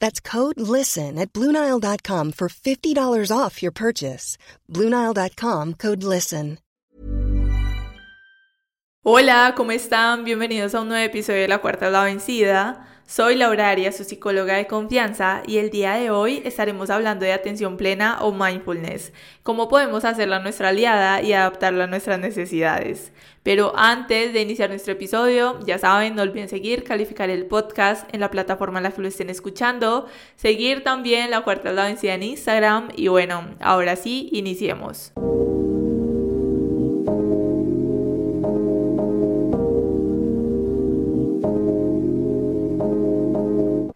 That's code LISTEN at Bluenile.com for $50 off your purchase. Bluenile.com code LISTEN. Hola, ¿cómo están? Bienvenidos a un nuevo episodio de La Cuarta es la Vencida. Soy Laura Arias, su psicóloga de confianza, y el día de hoy estaremos hablando de atención plena o mindfulness, cómo podemos hacerla nuestra aliada y adaptarla a nuestras necesidades. Pero antes de iniciar nuestro episodio, ya saben, no olviden seguir, calificar el podcast en la plataforma en la que lo estén escuchando, seguir también La Cuarta la Vencida en Instagram, y bueno, ahora sí, iniciemos.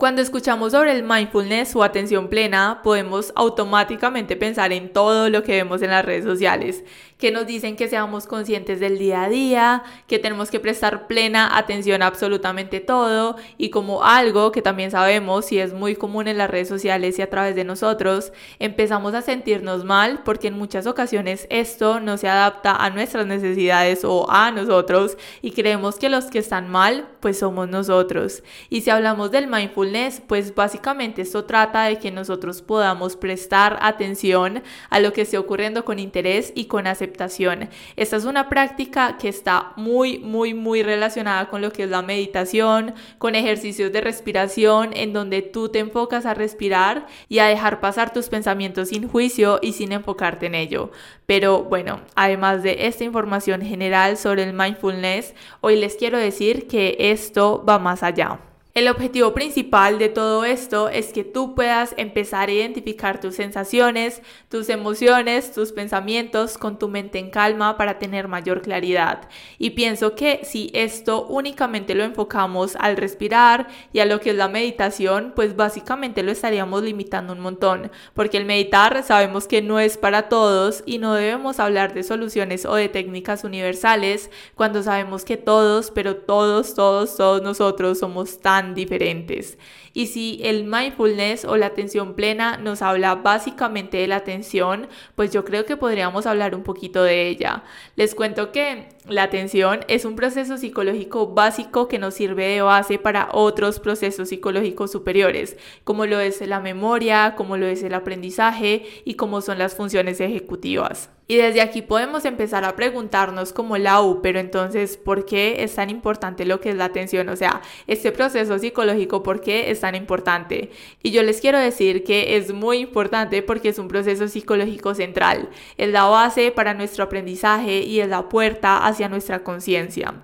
Cuando escuchamos sobre el mindfulness o atención plena, podemos automáticamente pensar en todo lo que vemos en las redes sociales, que nos dicen que seamos conscientes del día a día, que tenemos que prestar plena atención a absolutamente todo y como algo que también sabemos y es muy común en las redes sociales y a través de nosotros, empezamos a sentirnos mal porque en muchas ocasiones esto no se adapta a nuestras necesidades o a nosotros y creemos que los que están mal pues somos nosotros. Y si hablamos del mindfulness, pues básicamente esto trata de que nosotros podamos prestar atención a lo que esté ocurriendo con interés y con aceptación. Esta es una práctica que está muy, muy, muy relacionada con lo que es la meditación, con ejercicios de respiración en donde tú te enfocas a respirar y a dejar pasar tus pensamientos sin juicio y sin enfocarte en ello. Pero bueno, además de esta información general sobre el mindfulness, hoy les quiero decir que esto va más allá. El objetivo principal de todo esto es que tú puedas empezar a identificar tus sensaciones, tus emociones, tus pensamientos con tu mente en calma para tener mayor claridad. Y pienso que si esto únicamente lo enfocamos al respirar y a lo que es la meditación, pues básicamente lo estaríamos limitando un montón, porque el meditar sabemos que no es para todos y no debemos hablar de soluciones o de técnicas universales cuando sabemos que todos, pero todos, todos, todos nosotros somos tan diferentes. Y si el mindfulness o la atención plena nos habla básicamente de la atención, pues yo creo que podríamos hablar un poquito de ella. Les cuento que la atención es un proceso psicológico básico que nos sirve de base para otros procesos psicológicos superiores, como lo es la memoria, como lo es el aprendizaje y como son las funciones ejecutivas. Y desde aquí podemos empezar a preguntarnos como la U, pero entonces, ¿por qué es tan importante lo que es la atención? O sea, este proceso psicológico, ¿por qué es tan importante? Y yo les quiero decir que es muy importante porque es un proceso psicológico central. Es la base para nuestro aprendizaje y es la puerta hacia nuestra conciencia.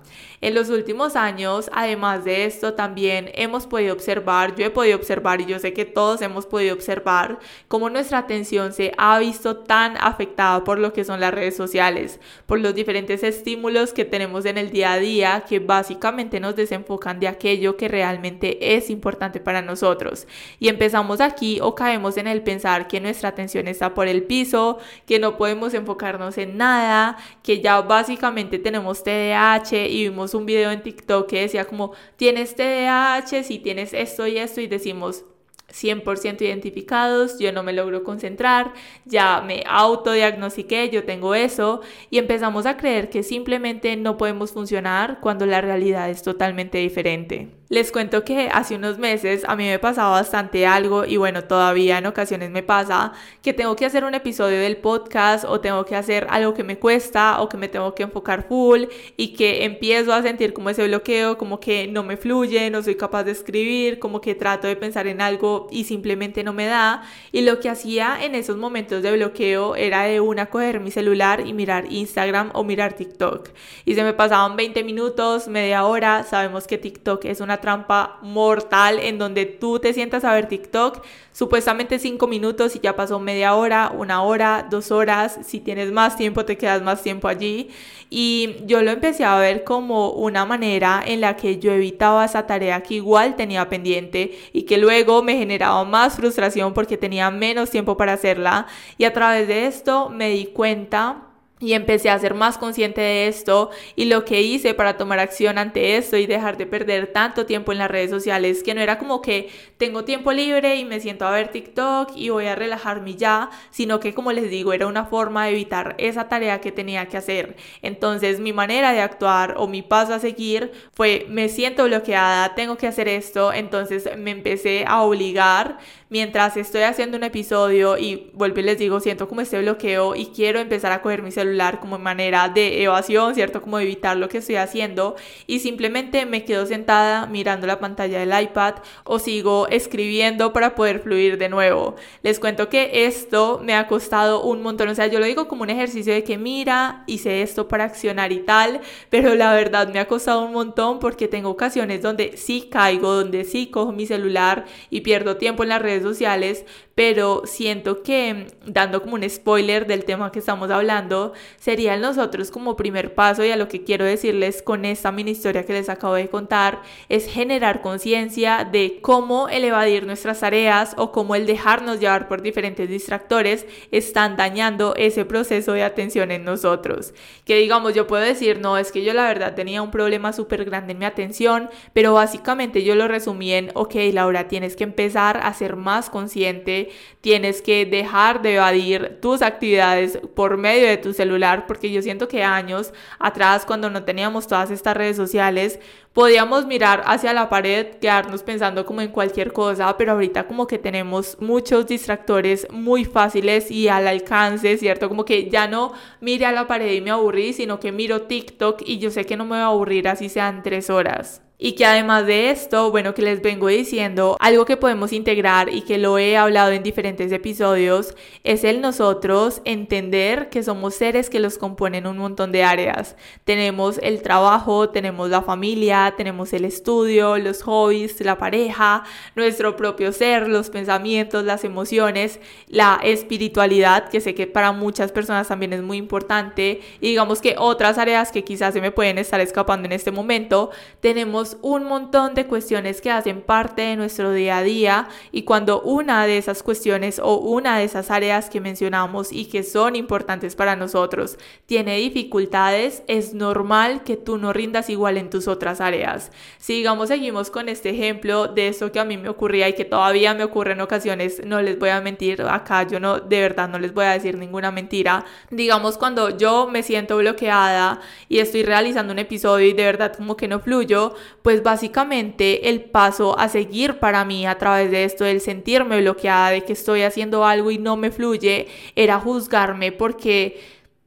En los últimos años, además de esto, también hemos podido observar, yo he podido observar y yo sé que todos hemos podido observar cómo nuestra atención se ha visto tan afectada por lo que son las redes sociales, por los diferentes estímulos que tenemos en el día a día que básicamente nos desenfocan de aquello que realmente es importante para nosotros. Y empezamos aquí o caemos en el pensar que nuestra atención está por el piso, que no podemos enfocarnos en nada, que ya básicamente tenemos TDAH y vimos un video en TikTok que decía como, tienes TDAH, si tienes esto y esto, y decimos, 100% identificados, yo no me logro concentrar, ya me autodiagnostiqué, yo tengo eso y empezamos a creer que simplemente no podemos funcionar cuando la realidad es totalmente diferente. Les cuento que hace unos meses a mí me pasaba bastante algo y bueno, todavía en ocasiones me pasa que tengo que hacer un episodio del podcast o tengo que hacer algo que me cuesta o que me tengo que enfocar full y que empiezo a sentir como ese bloqueo, como que no me fluye, no soy capaz de escribir, como que trato de pensar en algo y simplemente no me da. Y lo que hacía en esos momentos de bloqueo era de una coger mi celular y mirar Instagram o mirar TikTok. Y se me pasaban 20 minutos, media hora, sabemos que TikTok es una trampa mortal en donde tú te sientas a ver TikTok, supuestamente cinco minutos y ya pasó media hora, una hora, dos horas, si tienes más tiempo te quedas más tiempo allí. Y yo lo empecé a ver como una manera en la que yo evitaba esa tarea que igual tenía pendiente y que luego me generaba más frustración porque tenía menos tiempo para hacerla. Y a través de esto me di cuenta y empecé a ser más consciente de esto y lo que hice para tomar acción ante esto y dejar de perder tanto tiempo en las redes sociales, que no era como que tengo tiempo libre y me siento a ver TikTok y voy a relajarme ya, sino que como les digo, era una forma de evitar esa tarea que tenía que hacer. Entonces mi manera de actuar o mi paso a seguir fue me siento bloqueada, tengo que hacer esto, entonces me empecé a obligar mientras estoy haciendo un episodio y vuelvo y les digo, siento como este bloqueo y quiero empezar a coger mi celular como manera de evasión, ¿cierto? Como evitar lo que estoy haciendo y simplemente me quedo sentada mirando la pantalla del iPad o sigo escribiendo para poder fluir de nuevo. Les cuento que esto me ha costado un montón, o sea, yo lo digo como un ejercicio de que mira, hice esto para accionar y tal, pero la verdad me ha costado un montón porque tengo ocasiones donde sí caigo, donde sí cojo mi celular y pierdo tiempo en las redes sociales, pero siento que dando como un spoiler del tema que estamos hablando, sería nosotros como primer paso y a lo que quiero decirles con esta mini historia que les acabo de contar, es generar conciencia de cómo el evadir nuestras tareas o cómo el dejarnos llevar por diferentes distractores están dañando ese proceso de atención en nosotros. Que digamos, yo puedo decir, no, es que yo la verdad tenía un problema súper grande en mi atención, pero básicamente yo lo resumí en, ok, Laura, tienes que empezar a ser más consciente tienes que dejar de evadir tus actividades por medio de tu celular, porque yo siento que años atrás, cuando no teníamos todas estas redes sociales, podíamos mirar hacia la pared, quedarnos pensando como en cualquier cosa, pero ahorita como que tenemos muchos distractores muy fáciles y al alcance, ¿cierto? Como que ya no mire a la pared y me aburrí, sino que miro TikTok y yo sé que no me va a aburrir así sean tres horas. Y que además de esto, bueno, que les vengo diciendo, algo que podemos integrar y que lo he hablado en diferentes episodios, es el nosotros entender que somos seres que los componen un montón de áreas. Tenemos el trabajo, tenemos la familia, tenemos el estudio, los hobbies, la pareja, nuestro propio ser, los pensamientos, las emociones, la espiritualidad, que sé que para muchas personas también es muy importante, y digamos que otras áreas que quizás se me pueden estar escapando en este momento, tenemos un montón de cuestiones que hacen parte de nuestro día a día y cuando una de esas cuestiones o una de esas áreas que mencionamos y que son importantes para nosotros tiene dificultades, es normal que tú no rindas igual en tus otras áreas. Si digamos seguimos con este ejemplo de eso que a mí me ocurría y que todavía me ocurre en ocasiones, no les voy a mentir, acá yo no, de verdad no les voy a decir ninguna mentira. Digamos cuando yo me siento bloqueada y estoy realizando un episodio y de verdad como que no fluyo, pues básicamente el paso a seguir para mí a través de esto, el sentirme bloqueada, de que estoy haciendo algo y no me fluye, era juzgarme porque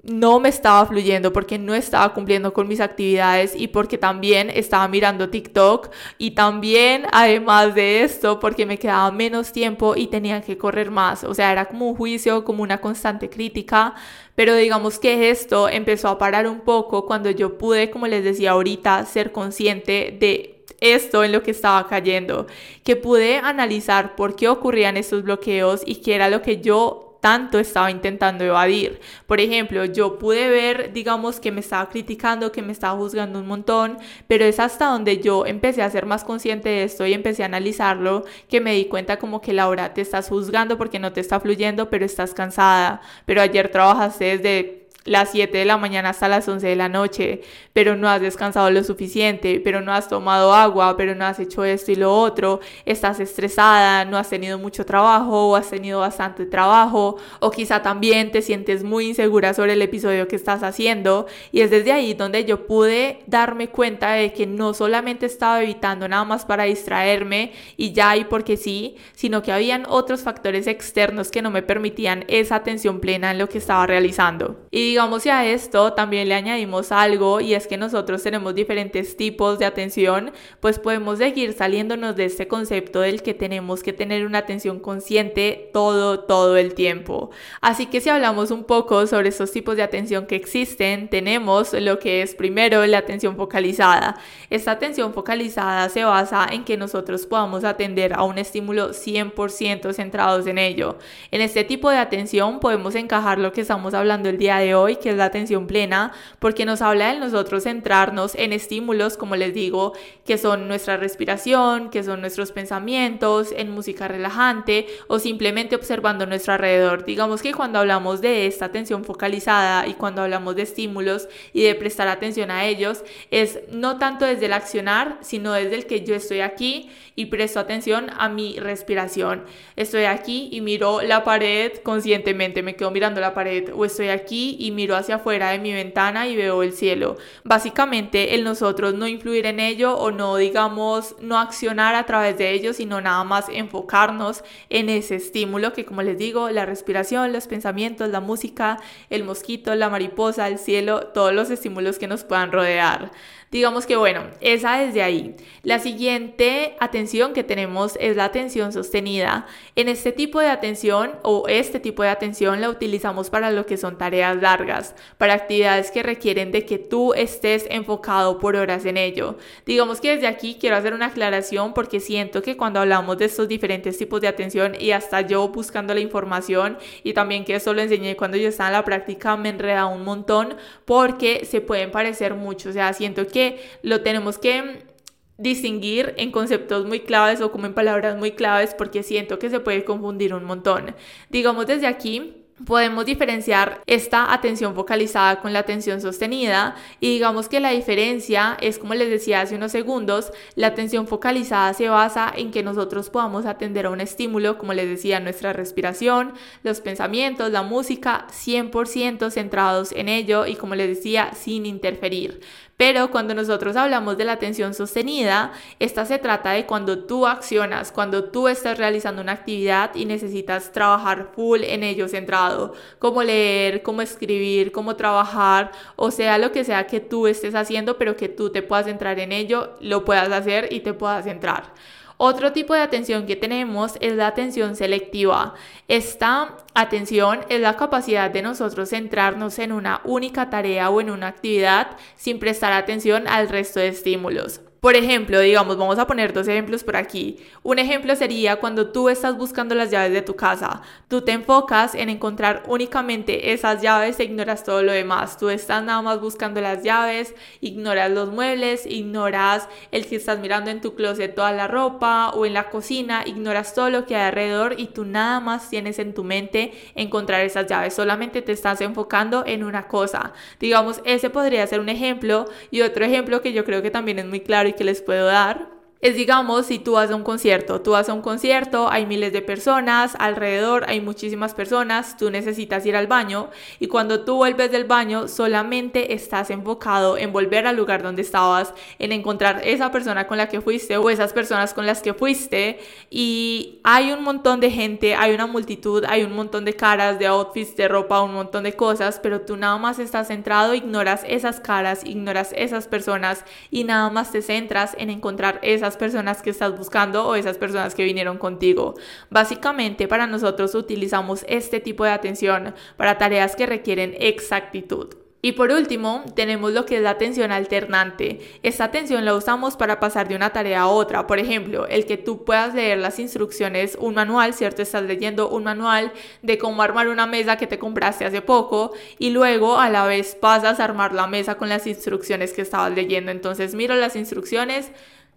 no me estaba fluyendo porque no estaba cumpliendo con mis actividades y porque también estaba mirando TikTok y también además de esto porque me quedaba menos tiempo y tenía que correr más, o sea, era como un juicio, como una constante crítica, pero digamos que esto empezó a parar un poco cuando yo pude, como les decía ahorita, ser consciente de esto en lo que estaba cayendo, que pude analizar por qué ocurrían estos bloqueos y qué era lo que yo tanto estaba intentando evadir. Por ejemplo, yo pude ver, digamos, que me estaba criticando, que me estaba juzgando un montón, pero es hasta donde yo empecé a ser más consciente de esto y empecé a analizarlo, que me di cuenta como que Laura te estás juzgando porque no te está fluyendo, pero estás cansada, pero ayer trabajaste desde las 7 de la mañana hasta las 11 de la noche, pero no has descansado lo suficiente, pero no has tomado agua, pero no has hecho esto y lo otro, estás estresada, no has tenido mucho trabajo o has tenido bastante trabajo, o quizá también te sientes muy insegura sobre el episodio que estás haciendo, y es desde ahí donde yo pude darme cuenta de que no solamente estaba evitando nada más para distraerme y ya y porque sí, sino que habían otros factores externos que no me permitían esa atención plena en lo que estaba realizando. Digamos que a esto también le añadimos algo y es que nosotros tenemos diferentes tipos de atención, pues podemos seguir saliéndonos de este concepto del que tenemos que tener una atención consciente todo, todo el tiempo. Así que si hablamos un poco sobre estos tipos de atención que existen, tenemos lo que es primero la atención focalizada. Esta atención focalizada se basa en que nosotros podamos atender a un estímulo 100% centrados en ello. En este tipo de atención podemos encajar lo que estamos hablando el día de hoy que es la atención plena, porque nos habla de nosotros centrarnos en estímulos, como les digo, que son nuestra respiración, que son nuestros pensamientos, en música relajante o simplemente observando nuestro alrededor. Digamos que cuando hablamos de esta atención focalizada y cuando hablamos de estímulos y de prestar atención a ellos, es no tanto desde el accionar, sino desde el que yo estoy aquí y presto atención a mi respiración. Estoy aquí y miro la pared conscientemente, me quedo mirando la pared o estoy aquí y miro hacia afuera de mi ventana y veo el cielo. Básicamente el nosotros no influir en ello o no digamos no accionar a través de ello, sino nada más enfocarnos en ese estímulo que como les digo, la respiración, los pensamientos, la música, el mosquito, la mariposa, el cielo, todos los estímulos que nos puedan rodear. Digamos que bueno, esa desde ahí. La siguiente atención que tenemos es la atención sostenida. En este tipo de atención o este tipo de atención la utilizamos para lo que son tareas largas, para actividades que requieren de que tú estés enfocado por horas en ello. Digamos que desde aquí quiero hacer una aclaración porque siento que cuando hablamos de estos diferentes tipos de atención y hasta yo buscando la información y también que eso lo enseñé cuando yo estaba en la práctica me enreda un montón porque se pueden parecer mucho, o sea, siento que lo tenemos que distinguir en conceptos muy claves o como en palabras muy claves porque siento que se puede confundir un montón. Digamos desde aquí, podemos diferenciar esta atención focalizada con la atención sostenida y digamos que la diferencia es como les decía hace unos segundos, la atención focalizada se basa en que nosotros podamos atender a un estímulo, como les decía, nuestra respiración, los pensamientos, la música, 100% centrados en ello y como les decía, sin interferir. Pero cuando nosotros hablamos de la atención sostenida, esta se trata de cuando tú accionas, cuando tú estás realizando una actividad y necesitas trabajar full en ello centrado, como leer, como escribir, como trabajar, o sea, lo que sea que tú estés haciendo, pero que tú te puedas centrar en ello, lo puedas hacer y te puedas centrar. Otro tipo de atención que tenemos es la atención selectiva. Esta atención es la capacidad de nosotros centrarnos en una única tarea o en una actividad sin prestar atención al resto de estímulos. Por ejemplo, digamos, vamos a poner dos ejemplos por aquí. Un ejemplo sería cuando tú estás buscando las llaves de tu casa. Tú te enfocas en encontrar únicamente esas llaves e ignoras todo lo demás. Tú estás nada más buscando las llaves, ignoras los muebles, ignoras el que estás mirando en tu closet toda la ropa o en la cocina, ignoras todo lo que hay alrededor y tú nada más tienes en tu mente encontrar esas llaves. Solamente te estás enfocando en una cosa. Digamos, ese podría ser un ejemplo y otro ejemplo que yo creo que también es muy claro que les puedo dar es digamos si tú vas a un concierto, tú vas a un concierto, hay miles de personas alrededor, hay muchísimas personas, tú necesitas ir al baño y cuando tú vuelves del baño solamente estás enfocado en volver al lugar donde estabas, en encontrar esa persona con la que fuiste o esas personas con las que fuiste y hay un montón de gente, hay una multitud, hay un montón de caras, de outfits, de ropa, un montón de cosas, pero tú nada más estás centrado, ignoras esas caras, ignoras esas personas y nada más te centras en encontrar esas personas que estás buscando o esas personas que vinieron contigo. Básicamente para nosotros utilizamos este tipo de atención para tareas que requieren exactitud. Y por último, tenemos lo que es la atención alternante. Esta atención la usamos para pasar de una tarea a otra. Por ejemplo, el que tú puedas leer las instrucciones, un manual, ¿cierto? Estás leyendo un manual de cómo armar una mesa que te compraste hace poco y luego a la vez pasas a armar la mesa con las instrucciones que estabas leyendo. Entonces miro las instrucciones,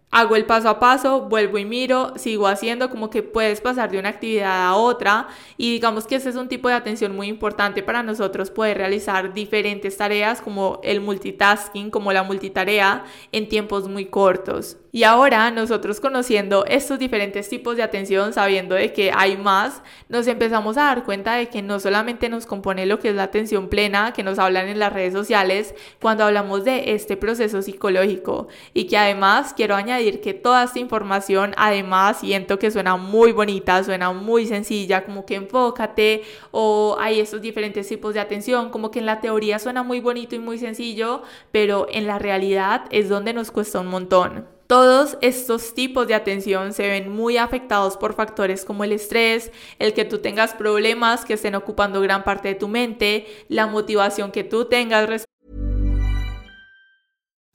hago el paso a paso, vuelvo y miro, sigo haciendo, como que puedes pasar de una actividad a otra y digamos que ese es un tipo de atención muy importante para nosotros poder realizar diferentes tareas como el multitasking, como la multitarea en tiempos muy cortos. Y ahora nosotros conociendo estos diferentes tipos de atención, sabiendo de que hay más, nos empezamos a dar cuenta de que no solamente nos compone lo que es la atención plena, que nos hablan en las redes sociales, cuando hablamos de este proceso psicológico. Y que además quiero que toda esta información, además siento que suena muy bonita, suena muy sencilla, como que enfócate o hay estos diferentes tipos de atención, como que en la teoría suena muy bonito y muy sencillo, pero en la realidad es donde nos cuesta un montón. Todos estos tipos de atención se ven muy afectados por factores como el estrés, el que tú tengas problemas que estén ocupando gran parte de tu mente, la motivación que tú tengas.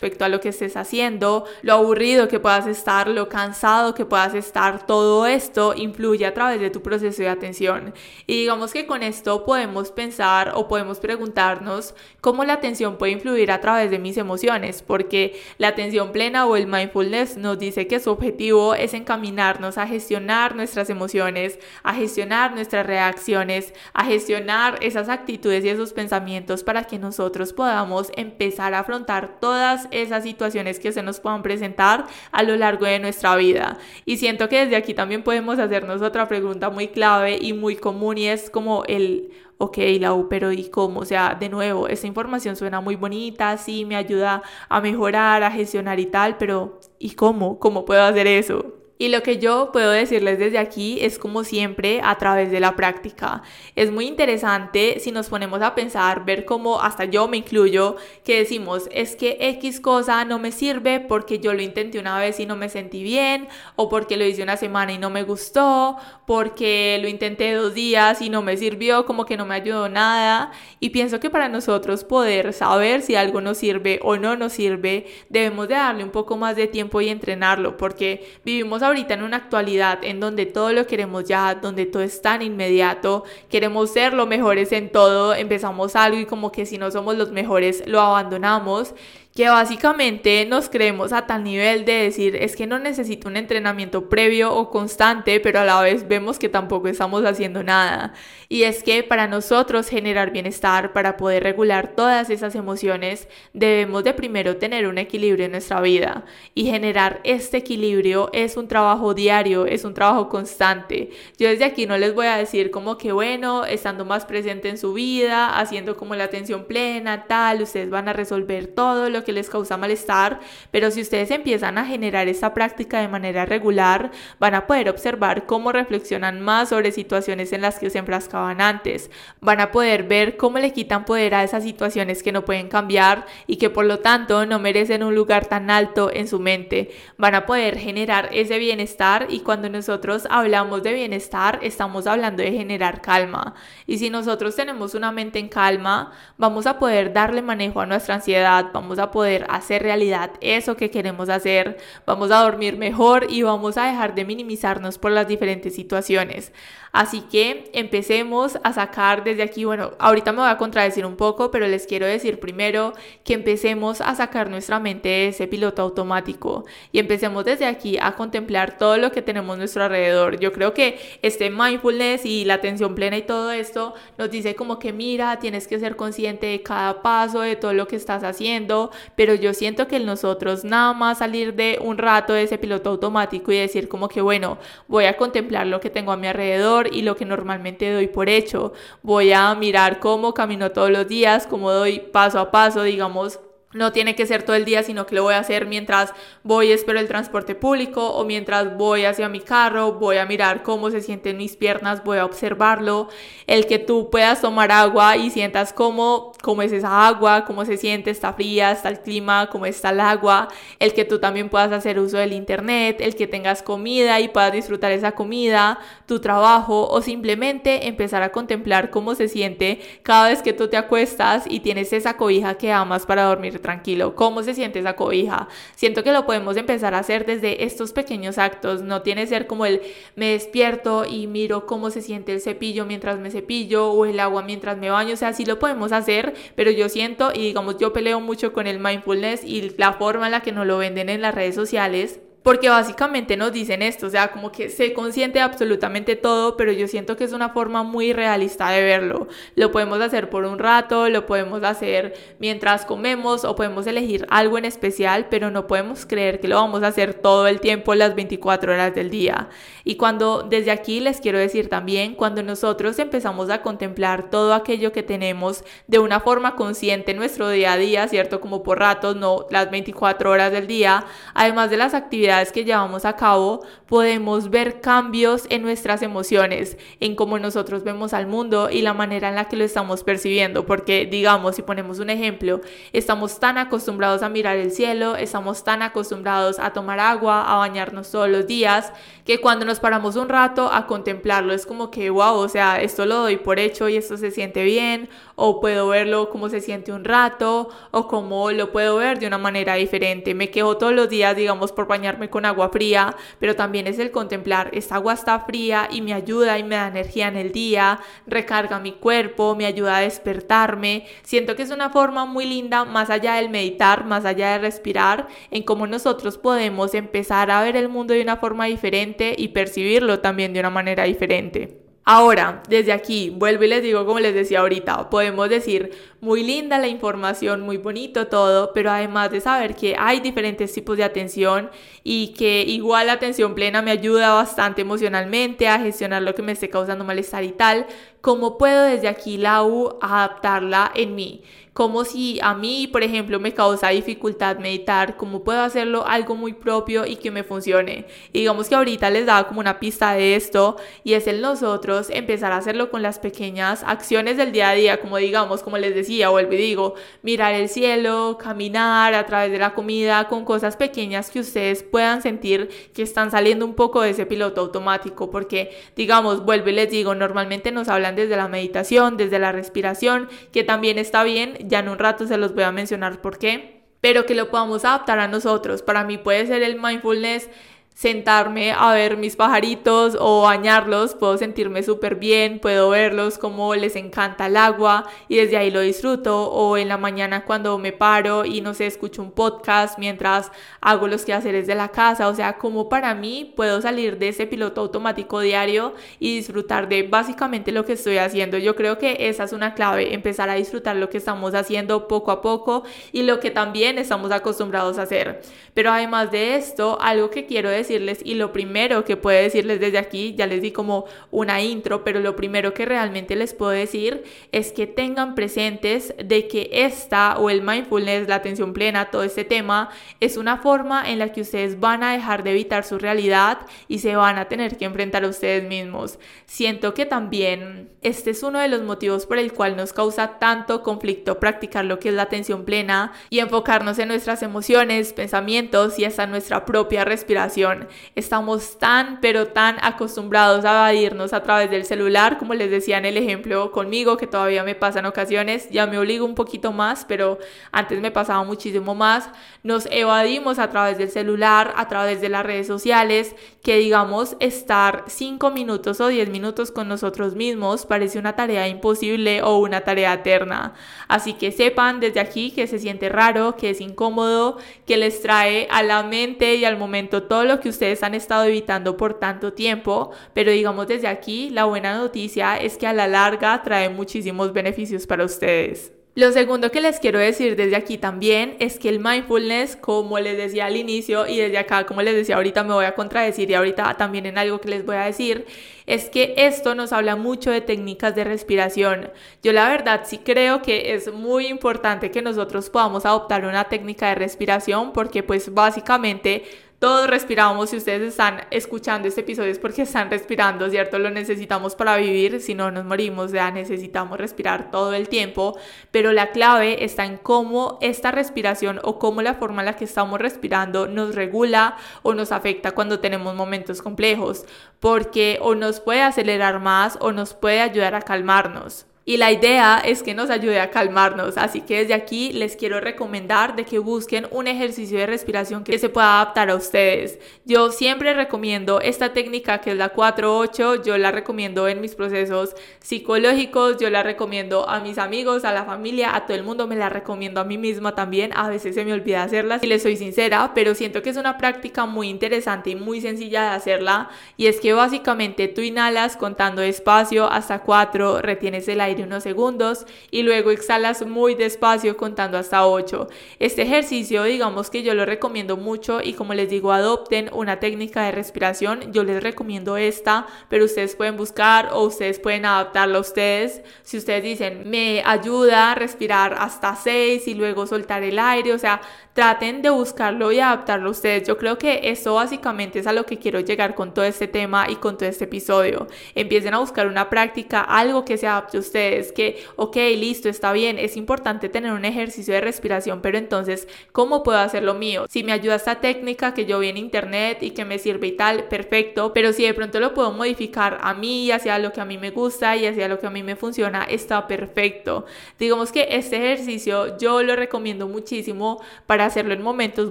Respecto a lo que estés haciendo, lo aburrido que puedas estar, lo cansado que puedas estar, todo esto influye a través de tu proceso de atención. Y digamos que con esto podemos pensar o podemos preguntarnos cómo la atención puede influir a través de mis emociones, porque la atención plena o el mindfulness nos dice que su objetivo es encaminarnos a gestionar nuestras emociones, a gestionar nuestras reacciones, a gestionar esas actitudes y esos pensamientos para que nosotros podamos empezar a afrontar todas esas situaciones que se nos puedan presentar a lo largo de nuestra vida. Y siento que desde aquí también podemos hacernos otra pregunta muy clave y muy común y es como el, ok, Lau, pero ¿y cómo? O sea, de nuevo, esta información suena muy bonita, sí, me ayuda a mejorar, a gestionar y tal, pero ¿y cómo? ¿Cómo puedo hacer eso? Y lo que yo puedo decirles desde aquí es como siempre a través de la práctica. Es muy interesante si nos ponemos a pensar, ver cómo hasta yo me incluyo, que decimos, es que X cosa no me sirve porque yo lo intenté una vez y no me sentí bien, o porque lo hice una semana y no me gustó, porque lo intenté dos días y no me sirvió, como que no me ayudó nada. Y pienso que para nosotros poder saber si algo nos sirve o no nos sirve, debemos de darle un poco más de tiempo y entrenarlo, porque vivimos ahorita en una actualidad en donde todo lo queremos ya, donde todo es tan inmediato, queremos ser los mejores en todo, empezamos algo y como que si no somos los mejores lo abandonamos que básicamente nos creemos a tal nivel de decir es que no necesito un entrenamiento previo o constante, pero a la vez vemos que tampoco estamos haciendo nada. Y es que para nosotros generar bienestar, para poder regular todas esas emociones, debemos de primero tener un equilibrio en nuestra vida. Y generar este equilibrio es un trabajo diario, es un trabajo constante. Yo desde aquí no les voy a decir como que bueno, estando más presente en su vida, haciendo como la atención plena, tal, ustedes van a resolver todo lo que les causa malestar, pero si ustedes empiezan a generar esta práctica de manera regular, van a poder observar cómo reflexionan más sobre situaciones en las que se enfrascaban antes, van a poder ver cómo le quitan poder a esas situaciones que no pueden cambiar y que por lo tanto no merecen un lugar tan alto en su mente, van a poder generar ese bienestar y cuando nosotros hablamos de bienestar estamos hablando de generar calma. Y si nosotros tenemos una mente en calma, vamos a poder darle manejo a nuestra ansiedad, vamos a poder hacer realidad eso que queremos hacer, vamos a dormir mejor y vamos a dejar de minimizarnos por las diferentes situaciones. Así que empecemos a sacar desde aquí, bueno, ahorita me voy a contradecir un poco, pero les quiero decir primero que empecemos a sacar nuestra mente de ese piloto automático y empecemos desde aquí a contemplar todo lo que tenemos a nuestro alrededor. Yo creo que este mindfulness y la atención plena y todo esto nos dice como que mira, tienes que ser consciente de cada paso, de todo lo que estás haciendo, pero yo siento que nosotros nada más salir de un rato de ese piloto automático y decir como que bueno, voy a contemplar lo que tengo a mi alrededor y lo que normalmente doy por hecho. Voy a mirar cómo camino todos los días, cómo doy paso a paso, digamos, no tiene que ser todo el día, sino que lo voy a hacer mientras voy espero el transporte público o mientras voy hacia mi carro, voy a mirar cómo se sienten mis piernas, voy a observarlo. El que tú puedas tomar agua y sientas cómo, cómo es esa agua, cómo se siente, está fría, está el clima, cómo está el agua. El que tú también puedas hacer uso del internet, el que tengas comida y puedas disfrutar esa comida, tu trabajo o simplemente empezar a contemplar cómo se siente cada vez que tú te acuestas y tienes esa cobija que amas para dormir tranquilo. ¿Cómo se siente esa cobija? Siento que lo podemos empezar a hacer desde estos pequeños actos. No tiene que ser como el me despierto y miro cómo se siente el cepillo mientras me cepillo o el agua mientras me baño. O sea, sí lo podemos hacer, pero yo siento y digamos yo peleo mucho con el mindfulness y la forma en la que nos lo venden en las redes sociales porque básicamente nos dicen esto, o sea, como que se consiente absolutamente todo, pero yo siento que es una forma muy realista de verlo. Lo podemos hacer por un rato, lo podemos hacer mientras comemos o podemos elegir algo en especial, pero no podemos creer que lo vamos a hacer todo el tiempo, las 24 horas del día. Y cuando desde aquí les quiero decir también, cuando nosotros empezamos a contemplar todo aquello que tenemos de una forma consciente en nuestro día a día, ¿cierto? Como por ratos, no las 24 horas del día, además de las actividades que llevamos a cabo, podemos ver cambios en nuestras emociones, en cómo nosotros vemos al mundo y la manera en la que lo estamos percibiendo. Porque, digamos, si ponemos un ejemplo, estamos tan acostumbrados a mirar el cielo, estamos tan acostumbrados a tomar agua, a bañarnos todos los días, que cuando nos paramos un rato a contemplarlo es como que, wow, o sea, esto lo doy por hecho y esto se siente bien, o puedo verlo como se siente un rato, o como lo puedo ver de una manera diferente. Me quejo todos los días, digamos, por bañarme con agua fría, pero también es el contemplar, esta agua está fría y me ayuda y me da energía en el día, recarga mi cuerpo, me ayuda a despertarme. Siento que es una forma muy linda, más allá del meditar, más allá de respirar, en cómo nosotros podemos empezar a ver el mundo de una forma diferente y percibirlo también de una manera diferente. Ahora, desde aquí, vuelvo y les digo como les decía ahorita, podemos decir muy linda la información, muy bonito todo, pero además de saber que hay diferentes tipos de atención y que igual la atención plena me ayuda bastante emocionalmente a gestionar lo que me esté causando malestar y tal, ¿cómo puedo desde aquí la U adaptarla en mí? como si a mí, por ejemplo, me causa dificultad meditar, cómo puedo hacerlo algo muy propio y que me funcione. Y digamos que ahorita les daba como una pista de esto y es el nosotros empezar a hacerlo con las pequeñas acciones del día a día, como digamos, como les decía, vuelvo y digo, mirar el cielo, caminar a través de la comida, con cosas pequeñas que ustedes puedan sentir que están saliendo un poco de ese piloto automático, porque digamos, vuelvo y les digo, normalmente nos hablan desde la meditación, desde la respiración, que también está bien, ya en un rato se los voy a mencionar por qué, pero que lo podamos adaptar a nosotros. Para mí puede ser el mindfulness sentarme a ver mis pajaritos o bañarlos, puedo sentirme súper bien, puedo verlos como les encanta el agua y desde ahí lo disfruto o en la mañana cuando me paro y no sé, escucho un podcast mientras hago los quehaceres de la casa, o sea, como para mí puedo salir de ese piloto automático diario y disfrutar de básicamente lo que estoy haciendo. Yo creo que esa es una clave, empezar a disfrutar lo que estamos haciendo poco a poco y lo que también estamos acostumbrados a hacer. Pero además de esto, algo que quiero decir y lo primero que puedo decirles desde aquí, ya les di como una intro, pero lo primero que realmente les puedo decir es que tengan presentes de que esta o el mindfulness, la atención plena, todo este tema, es una forma en la que ustedes van a dejar de evitar su realidad y se van a tener que enfrentar a ustedes mismos. Siento que también este es uno de los motivos por el cual nos causa tanto conflicto practicar lo que es la atención plena y enfocarnos en nuestras emociones, pensamientos y hasta nuestra propia respiración Estamos tan, pero tan acostumbrados a evadirnos a través del celular, como les decía en el ejemplo conmigo, que todavía me pasa en ocasiones, ya me obligo un poquito más, pero antes me pasaba muchísimo más. Nos evadimos a través del celular, a través de las redes sociales, que digamos estar 5 minutos o 10 minutos con nosotros mismos parece una tarea imposible o una tarea eterna. Así que sepan desde aquí que se siente raro, que es incómodo, que les trae a la mente y al momento todo lo que ustedes han estado evitando por tanto tiempo, pero digamos desde aquí la buena noticia es que a la larga trae muchísimos beneficios para ustedes. Lo segundo que les quiero decir desde aquí también es que el mindfulness, como les decía al inicio y desde acá, como les decía ahorita me voy a contradecir y ahorita también en algo que les voy a decir, es que esto nos habla mucho de técnicas de respiración. Yo la verdad sí creo que es muy importante que nosotros podamos adoptar una técnica de respiración porque pues básicamente todos respiramos, si ustedes están escuchando este episodio es porque están respirando, ¿cierto? Lo necesitamos para vivir, si no nos morimos, ya necesitamos respirar todo el tiempo, pero la clave está en cómo esta respiración o cómo la forma en la que estamos respirando nos regula o nos afecta cuando tenemos momentos complejos, porque o nos puede acelerar más o nos puede ayudar a calmarnos. Y la idea es que nos ayude a calmarnos, así que desde aquí les quiero recomendar de que busquen un ejercicio de respiración que se pueda adaptar a ustedes. Yo siempre recomiendo esta técnica que es la 4-8, yo la recomiendo en mis procesos psicológicos, yo la recomiendo a mis amigos, a la familia, a todo el mundo, me la recomiendo a mí misma también, a veces se me olvida hacerla, si les soy sincera, pero siento que es una práctica muy interesante y muy sencilla de hacerla. Y es que básicamente tú inhalas contando despacio hasta 4, retienes el aire unos segundos y luego exhalas muy despacio contando hasta 8. Este ejercicio digamos que yo lo recomiendo mucho y como les digo adopten una técnica de respiración, yo les recomiendo esta, pero ustedes pueden buscar o ustedes pueden adaptarlo a ustedes. Si ustedes dicen me ayuda a respirar hasta 6 y luego soltar el aire, o sea, traten de buscarlo y adaptarlo ustedes. Yo creo que eso básicamente es a lo que quiero llegar con todo este tema y con todo este episodio. Empiecen a buscar una práctica, algo que se adapte a ustedes, que, ok, listo, está bien, es importante tener un ejercicio de respiración, pero entonces, ¿cómo puedo hacer lo mío? Si me ayuda esta técnica que yo vi en internet y que me sirve y tal, perfecto, pero si de pronto lo puedo modificar a mí, hacia lo que a mí me gusta y hacia lo que a mí me funciona, está perfecto. Digamos que este ejercicio yo lo recomiendo muchísimo para hacerlo en momentos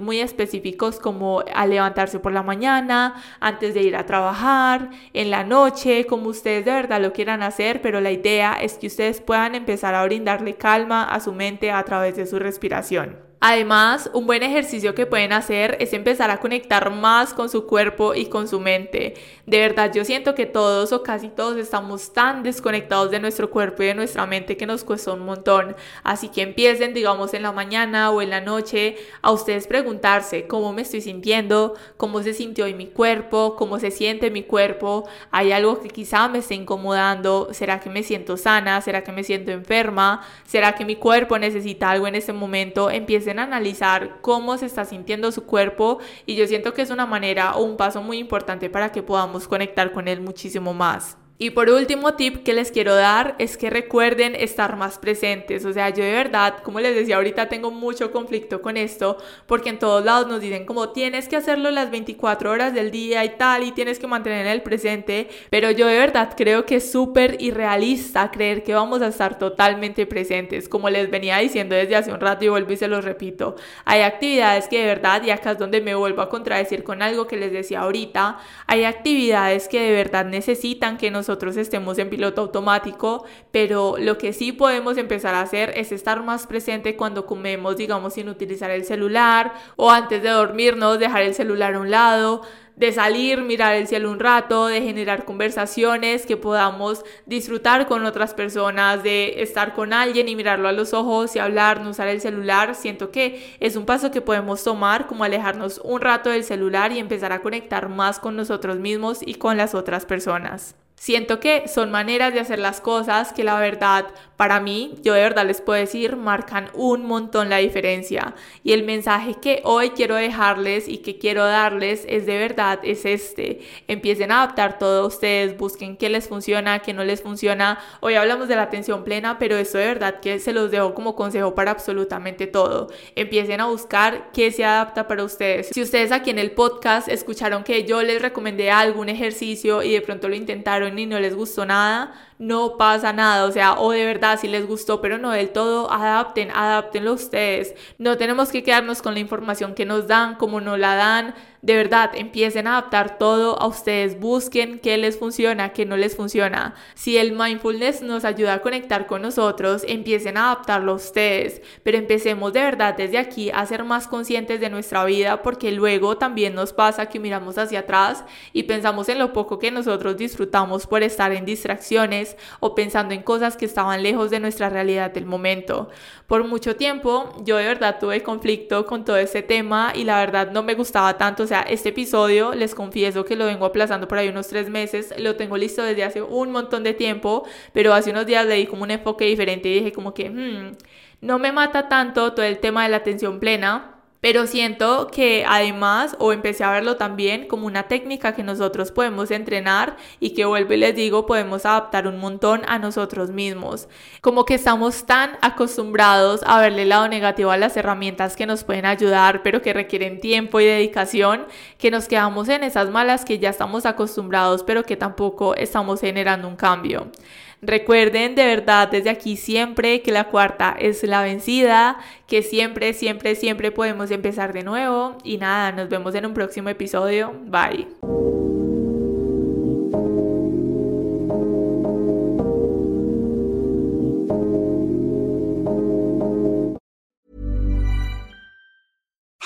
muy específicos como al levantarse por la mañana, antes de ir a trabajar, en la noche, como ustedes de verdad lo quieran hacer, pero la idea es que ustedes puedan empezar a brindarle calma a su mente a través de su respiración. Además, un buen ejercicio que pueden hacer es empezar a conectar más con su cuerpo y con su mente. De verdad, yo siento que todos o casi todos estamos tan desconectados de nuestro cuerpo y de nuestra mente que nos cuesta un montón. Así que empiecen, digamos, en la mañana o en la noche a ustedes preguntarse cómo me estoy sintiendo, cómo se sintió hoy mi cuerpo, cómo se siente mi cuerpo. Hay algo que quizá me esté incomodando. ¿Será que me siento sana? ¿Será que me siento enferma? ¿Será que mi cuerpo necesita algo en este momento? Empiecen analizar cómo se está sintiendo su cuerpo y yo siento que es una manera o un paso muy importante para que podamos conectar con él muchísimo más. Y por último tip que les quiero dar es que recuerden estar más presentes. O sea, yo de verdad, como les decía ahorita, tengo mucho conflicto con esto porque en todos lados nos dicen como tienes que hacerlo las 24 horas del día y tal y tienes que mantener el presente. Pero yo de verdad creo que es súper irrealista creer que vamos a estar totalmente presentes. Como les venía diciendo desde hace un rato y vuelvo y se los repito. Hay actividades que de verdad, y acá es donde me vuelvo a contradecir con algo que les decía ahorita, hay actividades que de verdad necesitan que nosotros nosotros estemos en piloto automático, pero lo que sí podemos empezar a hacer es estar más presente cuando comemos, digamos, sin utilizar el celular o antes de dormirnos, dejar el celular a un lado, de salir, mirar el cielo un rato, de generar conversaciones que podamos disfrutar con otras personas, de estar con alguien y mirarlo a los ojos y hablar, no usar el celular. Siento que es un paso que podemos tomar como alejarnos un rato del celular y empezar a conectar más con nosotros mismos y con las otras personas. Siento que son maneras de hacer las cosas que la verdad, para mí, yo de verdad les puedo decir, marcan un montón la diferencia. Y el mensaje que hoy quiero dejarles y que quiero darles es de verdad, es este. Empiecen a adaptar todo ustedes, busquen qué les funciona, qué no les funciona. Hoy hablamos de la atención plena, pero esto de verdad que se los dejo como consejo para absolutamente todo. Empiecen a buscar qué se adapta para ustedes. Si ustedes aquí en el podcast escucharon que yo les recomendé algún ejercicio y de pronto lo intentaron, y no les gustó nada, no pasa nada, o sea, o de verdad si les gustó, pero no del todo, adapten, adaptenlo ustedes. No tenemos que quedarnos con la información que nos dan, como no la dan. De verdad, empiecen a adaptar todo a ustedes, busquen qué les funciona, qué no les funciona. Si el mindfulness nos ayuda a conectar con nosotros, empiecen a adaptarlo a ustedes, pero empecemos de verdad desde aquí a ser más conscientes de nuestra vida, porque luego también nos pasa que miramos hacia atrás y pensamos en lo poco que nosotros disfrutamos por estar en distracciones o pensando en cosas que estaban lejos de nuestra realidad del momento. Por mucho tiempo yo de verdad tuve conflicto con todo este tema y la verdad no me gustaba tanto. O sea, este episodio les confieso que lo vengo aplazando por ahí unos tres meses, lo tengo listo desde hace un montón de tiempo, pero hace unos días le di como un enfoque diferente y dije como que hmm, no me mata tanto todo el tema de la atención plena pero siento que además, o empecé a verlo también como una técnica que nosotros podemos entrenar y que vuelvo y les digo, podemos adaptar un montón a nosotros mismos. Como que estamos tan acostumbrados a verle el lado negativo a las herramientas que nos pueden ayudar, pero que requieren tiempo y dedicación, que nos quedamos en esas malas que ya estamos acostumbrados, pero que tampoco estamos generando un cambio. Recuerden de verdad desde aquí siempre que la cuarta es la vencida, que siempre, siempre, siempre podemos empezar de nuevo. Y nada, nos vemos en un próximo episodio. Bye.